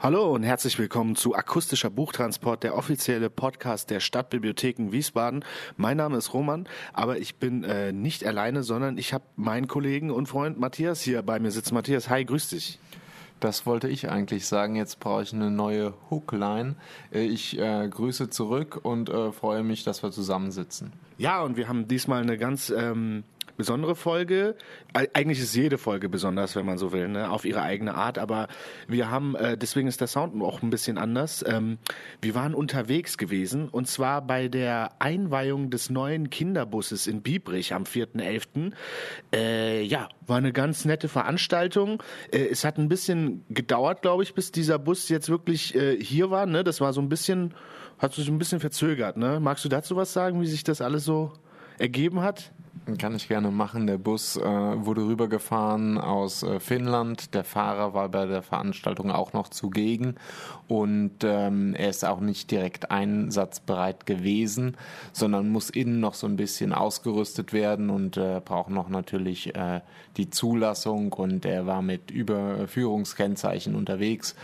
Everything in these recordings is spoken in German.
Hallo und herzlich willkommen zu Akustischer Buchtransport, der offizielle Podcast der Stadtbibliotheken Wiesbaden. Mein Name ist Roman, aber ich bin äh, nicht alleine, sondern ich habe meinen Kollegen und Freund Matthias hier bei mir sitzen. Matthias, hi, grüß dich. Das wollte ich eigentlich sagen. Jetzt brauche ich eine neue Hookline. Äh, ich äh, grüße zurück und äh, freue mich, dass wir zusammensitzen. Ja, und wir haben diesmal eine ganz ähm, besondere Folge. Eigentlich ist jede Folge besonders, wenn man so will, ne? auf ihre eigene Art. Aber wir haben, äh, deswegen ist der Sound auch ein bisschen anders. Ähm, wir waren unterwegs gewesen und zwar bei der Einweihung des neuen Kinderbusses in Biebrich am 4.11. Äh, ja, war eine ganz nette Veranstaltung. Äh, es hat ein bisschen gedauert, glaube ich, bis dieser Bus jetzt wirklich äh, hier war. Ne? Das war so ein bisschen, hat sich ein bisschen verzögert. Ne? Magst du dazu was sagen, wie sich das alles so ergeben hat? Kann ich gerne machen. Der Bus äh, wurde rübergefahren aus äh, Finnland. Der Fahrer war bei der Veranstaltung auch noch zugegen und ähm, er ist auch nicht direkt einsatzbereit gewesen, sondern muss innen noch so ein bisschen ausgerüstet werden und äh, braucht noch natürlich äh, die Zulassung und er war mit Überführungskennzeichen unterwegs.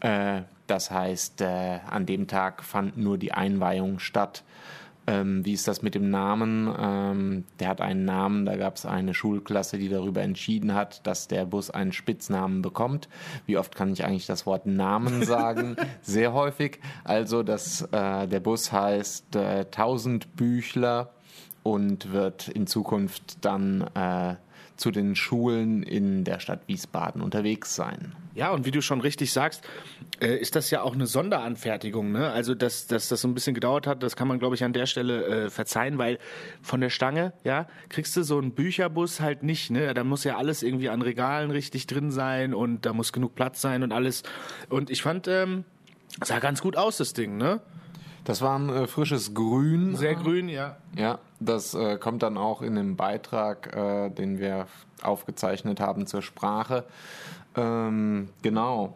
Äh, das heißt, äh, an dem Tag fand nur die Einweihung statt. Ähm, wie ist das mit dem Namen? Ähm, der hat einen Namen, da gab es eine Schulklasse, die darüber entschieden hat, dass der Bus einen Spitznamen bekommt. Wie oft kann ich eigentlich das Wort Namen sagen? Sehr häufig. Also das, äh, der Bus heißt äh, Tausendbüchler und wird in Zukunft dann äh, zu den Schulen in der Stadt Wiesbaden unterwegs sein. Ja, und wie du schon richtig sagst, äh, ist das ja auch eine Sonderanfertigung. Ne? Also, dass, dass das so ein bisschen gedauert hat, das kann man, glaube ich, an der Stelle äh, verzeihen, weil von der Stange, ja, kriegst du so einen Bücherbus halt nicht. Ne? Da muss ja alles irgendwie an Regalen richtig drin sein und da muss genug Platz sein und alles. Und ich fand, ähm, sah ganz gut aus, das Ding, ne? Das war ein äh, frisches Grün. Sehr grün, ja. Ja, das äh, kommt dann auch in dem Beitrag, äh, den wir aufgezeichnet haben zur Sprache. Ähm, genau.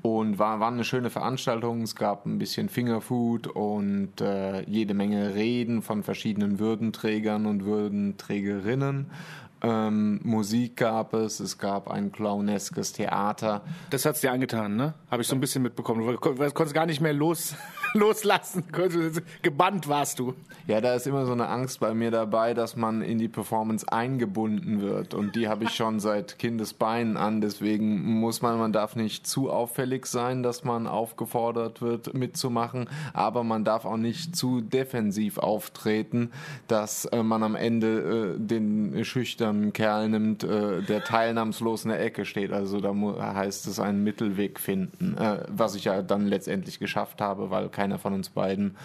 Und war, war eine schöne Veranstaltung. Es gab ein bisschen Fingerfood und äh, jede Menge Reden von verschiedenen Würdenträgern und Würdenträgerinnen. Ähm, Musik gab es, es gab ein clowneskes Theater. Das hat's dir angetan, ne? Habe ich so ein bisschen mitbekommen. Du konntest gar nicht mehr los, loslassen. Gebannt warst du. Ja, da ist immer so eine Angst bei mir dabei, dass man in die Performance eingebunden wird. Und die habe ich schon seit Kindesbeinen an. Deswegen muss man, man darf nicht zu auffällig sein, dass man aufgefordert wird, mitzumachen. Aber man darf auch nicht zu defensiv auftreten, dass äh, man am Ende äh, den schüchternen Kerl nimmt, äh, der teilnahmslos in der Ecke steht. Also da heißt es einen Mittelweg finden, äh, was ich ja dann letztendlich geschafft habe, weil keiner von uns beiden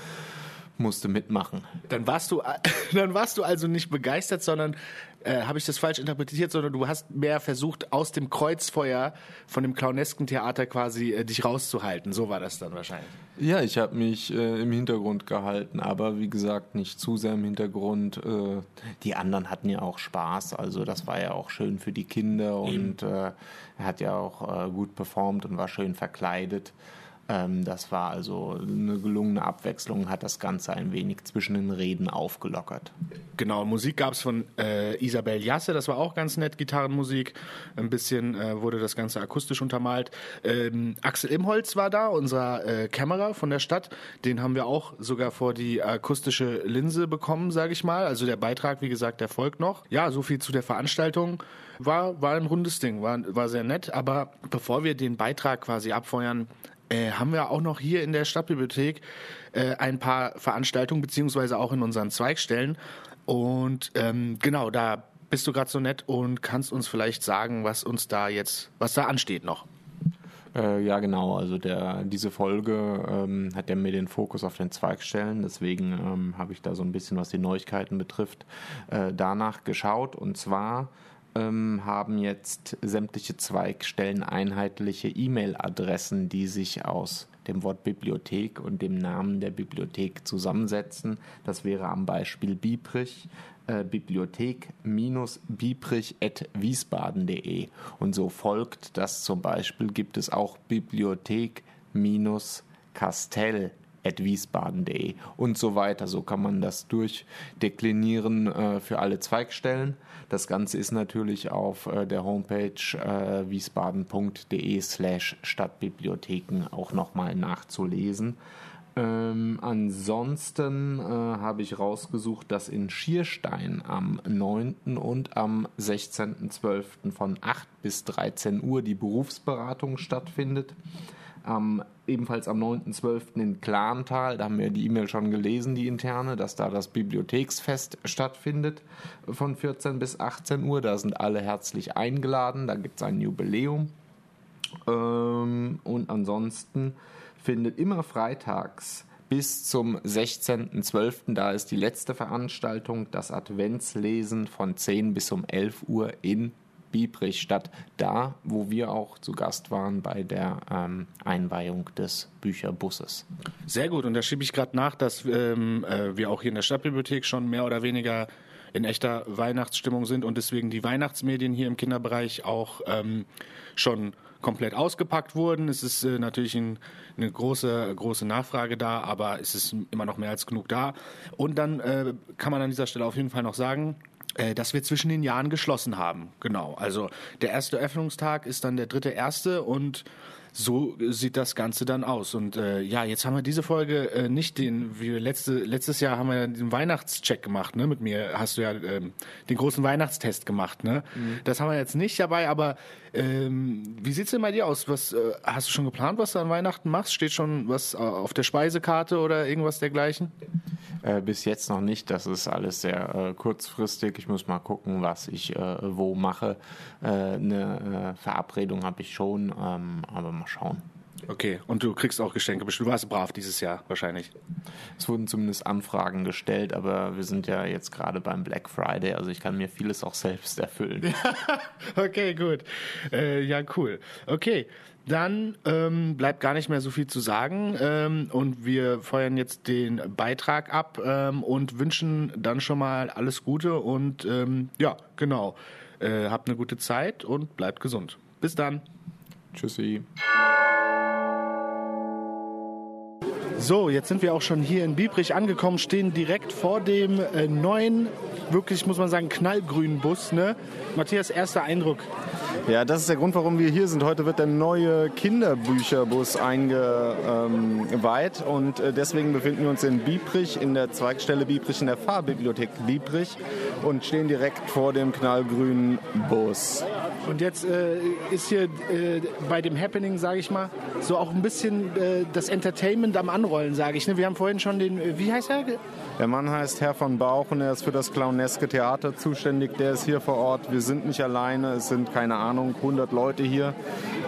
musste mitmachen. Dann warst du, dann warst du also nicht begeistert, sondern äh, habe ich das falsch interpretiert, sondern du hast mehr versucht, aus dem Kreuzfeuer von dem clownesken Theater quasi äh, dich rauszuhalten. So war das dann wahrscheinlich. Ja, ich habe mich äh, im Hintergrund gehalten, aber wie gesagt, nicht zu sehr im Hintergrund. Äh, die anderen hatten ja auch Spaß, also das war ja auch schön für die Kinder und äh, er hat ja auch äh, gut performt und war schön verkleidet. Ähm, das war also eine gelungene Abwechslung, hat das Ganze ein wenig zwischen den Reden aufgelockert. Genau, Musik gab es von äh, Isabel Jasse, das war auch ganz nett, Gitarrenmusik. Ein bisschen äh, wurde das Ganze akustisch untermalt. Ähm, Axel Imholz war da, unser äh, Kämmerer von der Stadt. Den haben wir auch sogar vor die akustische Linse bekommen, sage ich mal. Also der Beitrag, wie gesagt, der folgt noch. Ja, so viel zu der Veranstaltung. War, war ein rundes Ding, war, war sehr nett. Aber bevor wir den Beitrag quasi abfeuern, äh, haben wir auch noch hier in der Stadtbibliothek äh, ein paar Veranstaltungen, beziehungsweise auch in unseren Zweigstellen. Und ähm, genau, da bist du gerade so nett und kannst uns vielleicht sagen, was uns da jetzt, was da ansteht noch. Äh, ja, genau. Also der, diese Folge ähm, hat ja mir den Fokus auf den Zweigstellen. Deswegen ähm, habe ich da so ein bisschen, was die Neuigkeiten betrifft, äh, danach geschaut. Und zwar ähm, haben jetzt sämtliche Zweigstellen einheitliche E-Mail-Adressen, die sich aus dem Wort Bibliothek und dem Namen der Bibliothek zusammensetzen. Das wäre am Beispiel Biebrich äh, bibliothek-biebrich.wiesbaden.de und so folgt, dass zum Beispiel gibt es auch Bibliothek-Kastell wiesbaden.de und so weiter. So kann man das durchdeklinieren äh, für alle Zweigstellen. Das Ganze ist natürlich auf äh, der Homepage äh, wiesbaden.de slash Stadtbibliotheken auch nochmal nachzulesen. Ähm, ansonsten äh, habe ich rausgesucht, dass in Schierstein am 9. und am 16.12. von 8 bis 13 Uhr die Berufsberatung stattfindet. Ähm, ebenfalls am 9.12. in Klantal, da haben wir die E-Mail schon gelesen, die interne, dass da das Bibliotheksfest stattfindet von 14 bis 18 Uhr. Da sind alle herzlich eingeladen, da gibt es ein Jubiläum. Ähm, und ansonsten findet immer freitags bis zum 16.12., da ist die letzte Veranstaltung, das Adventslesen von 10 bis um 11 Uhr in Biebrich statt. Da, wo wir auch zu Gast waren bei der ähm, Einweihung des Bücherbusses. Sehr gut, und da schiebe ich gerade nach, dass ähm, äh, wir auch hier in der Stadtbibliothek schon mehr oder weniger in echter Weihnachtsstimmung sind und deswegen die Weihnachtsmedien hier im Kinderbereich auch ähm, schon komplett ausgepackt wurden. Es ist äh, natürlich ein, eine große, große Nachfrage da, aber es ist immer noch mehr als genug da. Und dann äh, kann man an dieser Stelle auf jeden Fall noch sagen, äh, dass wir zwischen den Jahren geschlossen haben. Genau. Also der erste Öffnungstag ist dann der dritte erste und so sieht das Ganze dann aus. Und äh, ja, jetzt haben wir diese Folge äh, nicht den, wie letzte, letztes Jahr haben wir den Weihnachtscheck gemacht, ne? Mit mir hast du ja ähm, den großen Weihnachtstest gemacht, ne? Mhm. Das haben wir jetzt nicht dabei, aber ähm, wie sieht's denn bei dir aus? Was äh, hast du schon geplant, was du an Weihnachten machst? Steht schon was äh, auf der Speisekarte oder irgendwas dergleichen? Äh, bis jetzt noch nicht. Das ist alles sehr äh, kurzfristig. Ich muss mal gucken, was ich äh, wo mache. Äh, eine Verabredung habe ich schon, ähm, aber mal schauen. Okay, und du kriegst auch Geschenke. Du warst brav dieses Jahr wahrscheinlich. Es wurden zumindest Anfragen gestellt, aber wir sind ja jetzt gerade beim Black Friday, also ich kann mir vieles auch selbst erfüllen. okay, gut. Äh, ja, cool. Okay, dann ähm, bleibt gar nicht mehr so viel zu sagen ähm, und wir feuern jetzt den Beitrag ab ähm, und wünschen dann schon mal alles Gute und ähm, ja, genau. Äh, habt eine gute Zeit und bleibt gesund. Bis dann. Tschüssi. So, jetzt sind wir auch schon hier in Biebrich angekommen, stehen direkt vor dem äh, neuen, wirklich muss man sagen, knallgrünen Bus. Ne? Matthias, erster Eindruck. Ja, das ist der Grund, warum wir hier sind. Heute wird der neue Kinderbücherbus eingeweiht und äh, deswegen befinden wir uns in Biebrich, in der Zweigstelle Biebrich, in der Fahrbibliothek Biebrich und stehen direkt vor dem knallgrünen Bus. Und jetzt äh, ist hier äh, bei dem Happening, sage ich mal, so auch ein bisschen äh, das Entertainment am Anrollen, sage ich. Ne? Wir haben vorhin schon den, äh, wie heißt er? Der Mann heißt Herr von Bauch und er ist für das Clowneske Theater zuständig. Der ist hier vor Ort. Wir sind nicht alleine. Es sind, keine Ahnung, 100 Leute hier.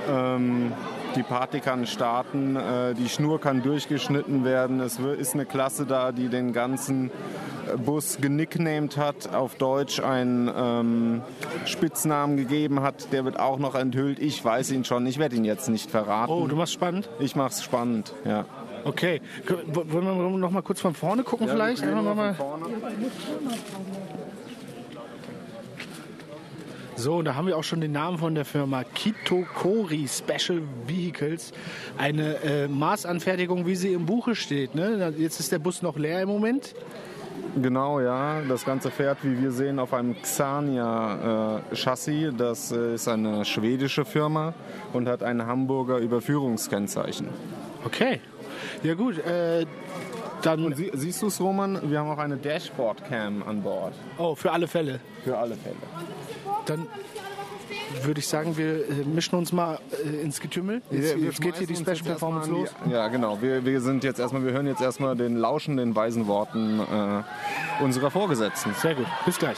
Ähm, die Party kann starten, äh, die Schnur kann durchgeschnitten werden. Es ist eine Klasse da, die den ganzen Bus genicknamed hat, auf Deutsch einen ähm, Spitznamen gegeben hat. Der wird auch noch enthüllt. Ich weiß ihn schon, ich werde ihn jetzt nicht verraten. Oh, du machst spannend? Ich mach's spannend, ja. Okay, wollen wir noch mal kurz von vorne gucken ja, vielleicht? Wir noch mal. So, da haben wir auch schon den Namen von der Firma Kitokori Special Vehicles. Eine äh, Maßanfertigung, wie sie im Buche steht. Ne? Jetzt ist der Bus noch leer im Moment. Genau, ja. Das Ganze fährt, wie wir sehen, auf einem Xania-Chassis. Äh, das äh, ist eine schwedische Firma und hat ein Hamburger Überführungskennzeichen. Okay. Ja gut, äh, dann... Und sie, siehst du es, Roman? Wir haben auch eine Dashboard-Cam an Bord. Oh, für alle Fälle? Für alle Fälle. Dann würde ich sagen, wir äh, mischen uns mal äh, ins Getümmel. Jetzt, jetzt geht hier die Special Performance los. Ja, genau. Wir, wir sind jetzt erstmal, wir hören jetzt erstmal den lauschenden, weisen Worten äh, unserer Vorgesetzten. Sehr gut. Bis gleich.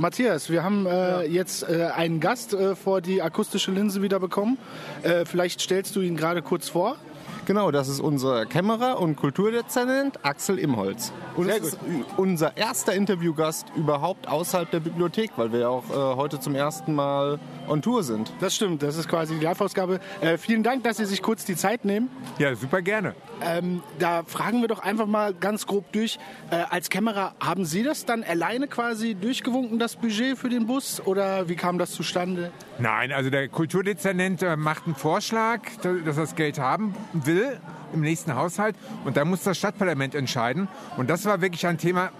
Matthias, wir haben äh, ja. jetzt äh, einen Gast äh, vor die akustische Linse wieder bekommen. Äh, vielleicht stellst du ihn gerade kurz vor. Genau, das ist unser Kämmerer und Kulturdezernent Axel Imholz. Und Sehr das gut. ist unser erster Interviewgast überhaupt außerhalb der Bibliothek, weil wir ja auch äh, heute zum ersten Mal on Tour sind. Das stimmt, das ist quasi die Live-Ausgabe. Äh, vielen Dank, dass Sie sich kurz die Zeit nehmen. Ja, super gerne. Ähm, da fragen wir doch einfach mal ganz grob durch. Äh, als Kämmerer, haben Sie das dann alleine quasi durchgewunken, das Budget für den Bus? Oder wie kam das zustande? Nein, also der Kulturdezernent äh, macht einen Vorschlag, dass er das Geld haben will im nächsten Haushalt. Und da muss das Stadtparlament entscheiden. Und das war wirklich ein Thema,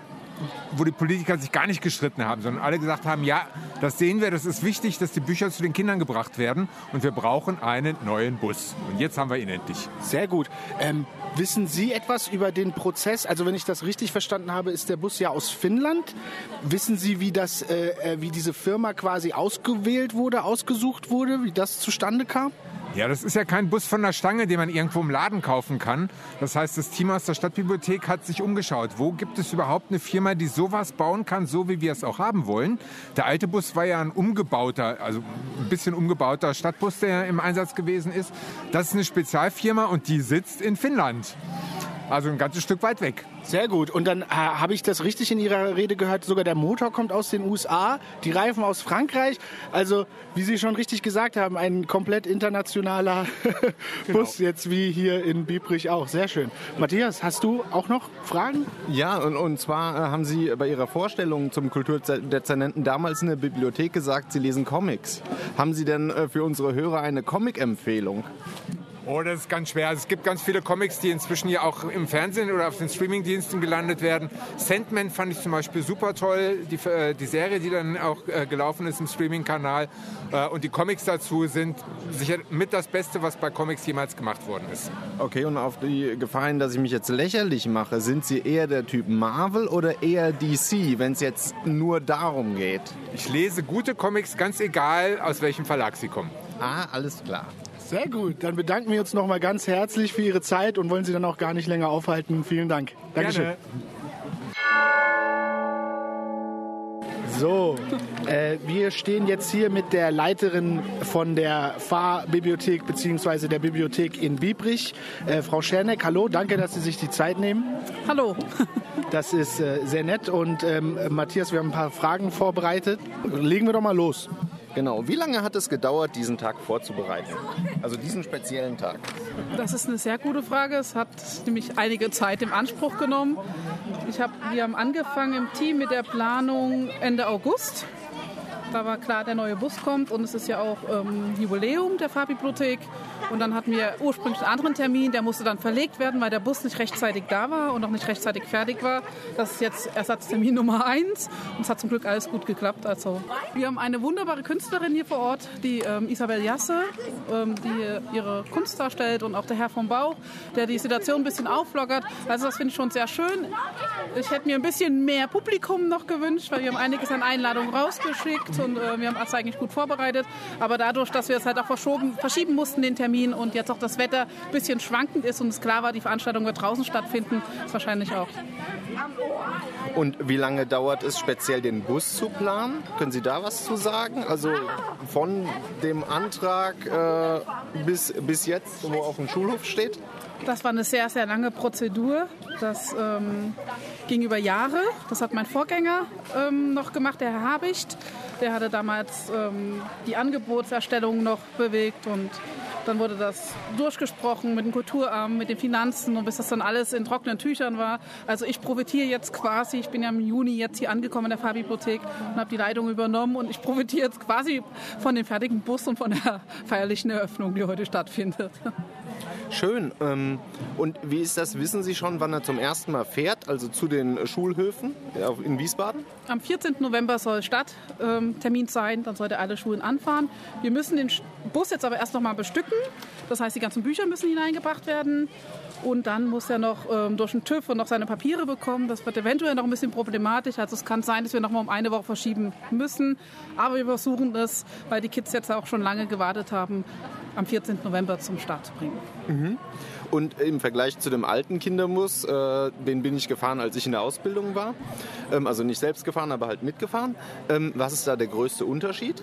wo die Politiker sich gar nicht gestritten haben, sondern alle gesagt haben, ja, das sehen wir, das ist wichtig, dass die Bücher zu den Kindern gebracht werden und wir brauchen einen neuen Bus. Und jetzt haben wir ihn endlich. Sehr gut. Ähm, wissen Sie etwas über den Prozess? Also wenn ich das richtig verstanden habe, ist der Bus ja aus Finnland. Wissen Sie, wie, das, äh, äh wie diese Firma quasi ausgewählt wurde, ausgesucht wurde, wie das zustande kam? Ja, das ist ja kein Bus von der Stange, den man irgendwo im Laden kaufen kann. Das heißt, das Team aus der Stadtbibliothek hat sich umgeschaut. Wo gibt es überhaupt eine Firma, die sowas bauen kann, so wie wir es auch haben wollen? Der alte Bus war ja ein umgebauter, also ein bisschen umgebauter Stadtbus, der im Einsatz gewesen ist. Das ist eine Spezialfirma und die sitzt in Finnland. Also ein ganzes Stück weit weg. Sehr gut. Und dann äh, habe ich das richtig in Ihrer Rede gehört, sogar der Motor kommt aus den USA, die Reifen aus Frankreich. Also, wie Sie schon richtig gesagt haben, ein komplett internationaler genau. Bus, jetzt wie hier in Biebrich auch. Sehr schön. Matthias, hast du auch noch Fragen? Ja, und, und zwar äh, haben Sie bei Ihrer Vorstellung zum Kulturdezernenten damals in der Bibliothek gesagt, Sie lesen Comics. Haben Sie denn äh, für unsere Hörer eine Comic-Empfehlung? Oh, das ist ganz schwer. Also es gibt ganz viele Comics, die inzwischen ja auch im Fernsehen oder auf den Streamingdiensten gelandet werden. Sandman fand ich zum Beispiel super toll. Die, äh, die Serie, die dann auch äh, gelaufen ist im Streaming-Kanal. Äh, und die Comics dazu sind sicher mit das Beste, was bei Comics jemals gemacht worden ist. Okay, und auf die Gefahren, dass ich mich jetzt lächerlich mache, sind Sie eher der Typ Marvel oder eher DC, wenn es jetzt nur darum geht? Ich lese gute Comics, ganz egal, aus welchem Verlag sie kommen. Ah, alles klar. Sehr gut. Dann bedanken wir uns nochmal ganz herzlich für Ihre Zeit und wollen Sie dann auch gar nicht länger aufhalten. Vielen Dank. Dankeschön. Gerne. So, äh, wir stehen jetzt hier mit der Leiterin von der Fahrbibliothek bzw. der Bibliothek in Biebrich, äh, Frau Scherneck. Hallo, danke, dass Sie sich die Zeit nehmen. Hallo. Das ist äh, sehr nett und ähm, Matthias, wir haben ein paar Fragen vorbereitet. Legen wir doch mal los. Genau. Wie lange hat es gedauert, diesen Tag vorzubereiten? Also diesen speziellen Tag? Das ist eine sehr gute Frage. Es hat nämlich einige Zeit im Anspruch genommen. Ich hab, wir haben angefangen im Team mit der Planung Ende August. Da war klar, der neue Bus kommt und es ist ja auch ähm, Jubiläum der Fahrbibliothek. Und dann hatten wir ursprünglich einen anderen Termin, der musste dann verlegt werden, weil der Bus nicht rechtzeitig da war und noch nicht rechtzeitig fertig war. Das ist jetzt Ersatztermin Nummer eins und es hat zum Glück alles gut geklappt. Also wir haben eine wunderbare Künstlerin hier vor Ort, die ähm, Isabel Jasse, ähm, die ihre Kunst darstellt und auch der Herr vom Bauch, der die Situation ein bisschen auflockert. Also das finde ich schon sehr schön. Ich hätte mir ein bisschen mehr Publikum noch gewünscht, weil wir haben einiges an Einladungen rausgeschickt und äh, wir haben es eigentlich gut vorbereitet. Aber dadurch, dass wir es halt auch verschoben, verschieben mussten, den Termin, Termin und jetzt auch das Wetter ein bisschen schwankend ist und es klar war, die Veranstaltung wird draußen stattfinden, wahrscheinlich auch. Und wie lange dauert es speziell, den Bus zu planen? Können Sie da was zu sagen? Also von dem Antrag äh, bis, bis jetzt, wo auf dem Schulhof steht? Das war eine sehr, sehr lange Prozedur. Das ähm, ging über Jahre. Das hat mein Vorgänger ähm, noch gemacht, der Herr Habicht. Der hatte damals ähm, die Angebotserstellung noch bewegt und dann wurde das durchgesprochen mit dem Kulturamt, mit den Finanzen und bis das dann alles in trockenen Tüchern war. Also ich profitiere jetzt quasi, ich bin ja im Juni jetzt hier angekommen in der Fahrbibliothek und habe die Leitung übernommen und ich profitiere jetzt quasi von dem fertigen Bus und von der feierlichen Eröffnung, die heute stattfindet. Schön. Ähm, und wie ist das? Wissen Sie schon, wann er zum ersten Mal fährt, also zu den Schulhöfen in Wiesbaden? Am 14. November soll Starttermin sein, dann sollte alle Schulen anfahren. Wir müssen den Bus jetzt aber erst noch mal bestücken. Das heißt, die ganzen Bücher müssen hineingebracht werden. Und dann muss er noch ähm, durch den TÜV und noch seine Papiere bekommen. Das wird eventuell noch ein bisschen problematisch. Also es kann sein, dass wir noch mal um eine Woche verschieben müssen. Aber wir versuchen das, weil die Kids jetzt auch schon lange gewartet haben, am 14. November zum Start zu bringen. Mhm. Und im Vergleich zu dem alten Kinderbus, äh, den bin ich gefahren, als ich in der Ausbildung war. Ähm, also nicht selbst gefahren, aber halt mitgefahren. Ähm, was ist da der größte Unterschied?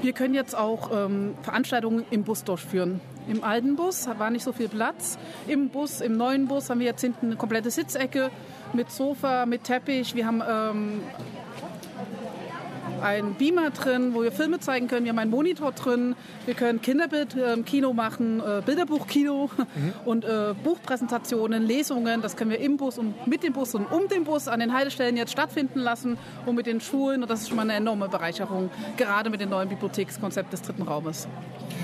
Wir können jetzt auch ähm, Veranstaltungen im Bus durchführen. Im alten Bus war nicht so viel Platz. Im Bus, im neuen Bus haben wir jetzt hinten eine komplette Sitzecke mit Sofa, mit Teppich. Wir haben ähm, einen Beamer drin, wo wir Filme zeigen können. Wir haben einen Monitor drin. Wir können Kinderbildkino machen, äh, Bilderbuchkino und äh, Buchpräsentationen, Lesungen. Das können wir im Bus und mit dem Bus und um den Bus an den Haltestellen jetzt stattfinden lassen und mit den Schulen. Und das ist schon mal eine enorme Bereicherung, gerade mit dem neuen Bibliothekskonzept des dritten Raumes.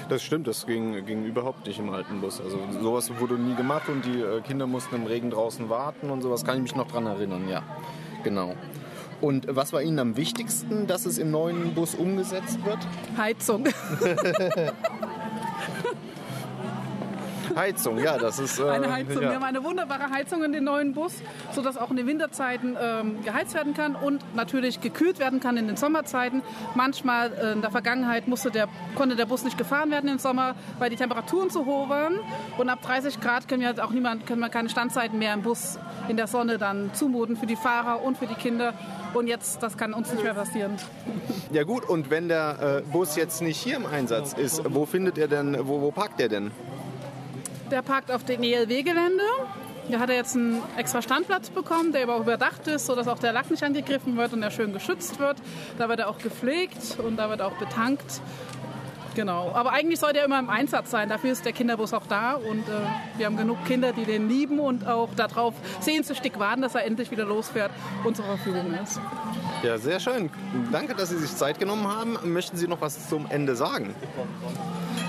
Das stimmt, das ging, ging überhaupt nicht im alten Bus. Also sowas wurde nie gemacht und die äh, Kinder mussten im Regen draußen warten und sowas kann ich mich noch dran erinnern, ja. Genau. Und was war Ihnen am wichtigsten, dass es im neuen Bus umgesetzt wird? Heizung. Heizung, ja, das ist. Äh, Eine Heizung. Ja. Wir haben eine wunderbare Heizung in den neuen Bus, sodass auch in den Winterzeiten ähm, geheizt werden kann und natürlich gekühlt werden kann in den Sommerzeiten. Manchmal äh, in der Vergangenheit musste der, konnte der Bus nicht gefahren werden im Sommer, weil die Temperaturen zu hoch waren. Und ab 30 Grad können wir halt auch niemand, können wir keine Standzeiten mehr im Bus in der Sonne dann zumuten für die Fahrer und für die Kinder. Und jetzt, das kann uns nicht mehr passieren. ja, gut, und wenn der äh, Bus jetzt nicht hier im Einsatz ist, wo findet er denn, wo, wo parkt er denn? Der parkt auf dem ELW-Gelände. Da hat er jetzt einen extra Standplatz bekommen, der aber auch überdacht ist, sodass auch der Lack nicht angegriffen wird und er schön geschützt wird. Da wird er auch gepflegt und da wird auch betankt. Genau. Aber eigentlich sollte er immer im Einsatz sein. Dafür ist der Kinderbus auch da und äh, wir haben genug Kinder, die den lieben und auch darauf sehnsüchtig warten, dass er endlich wieder losfährt und zur Verfügung ist. Ja, sehr schön. Danke, dass Sie sich Zeit genommen haben. Möchten Sie noch was zum Ende sagen?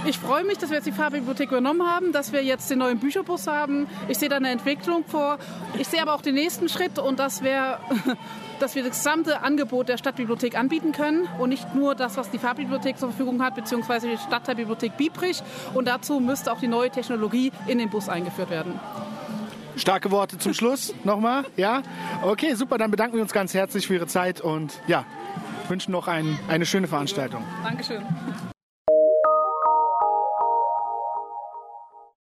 Ich freue mich, dass wir jetzt die Fahrbibliothek übernommen haben, dass wir jetzt den neuen Bücherbus haben. Ich sehe da eine Entwicklung vor. Ich sehe aber auch den nächsten Schritt und das wäre, dass wir das gesamte Angebot der Stadtbibliothek anbieten können und nicht nur das, was die Fahrbibliothek zur Verfügung hat, beziehungsweise die Stadtteilbibliothek Biebrich. Und dazu müsste auch die neue Technologie in den Bus eingeführt werden. Starke Worte zum Schluss nochmal, ja? Okay, super, dann bedanken wir uns ganz herzlich für Ihre Zeit und ja, wünschen noch ein, eine schöne Veranstaltung. Dankeschön.